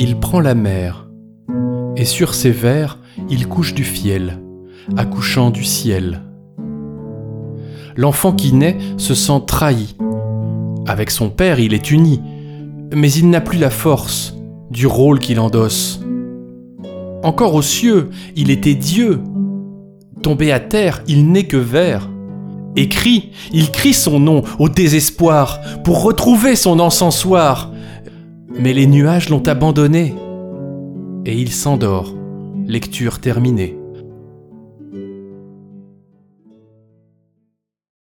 Il prend la mer, et sur ses vers, il couche du fiel, accouchant du ciel. L'enfant qui naît se sent trahi. Avec son père, il est uni, mais il n'a plus la force du rôle qu'il endosse. Encore aux cieux, il était Dieu. Tombé à terre, il n'est que vers. Et crie, il crie son nom au désespoir pour retrouver son encensoir. Mais les nuages l'ont abandonné. Et il s'endort, lecture terminée.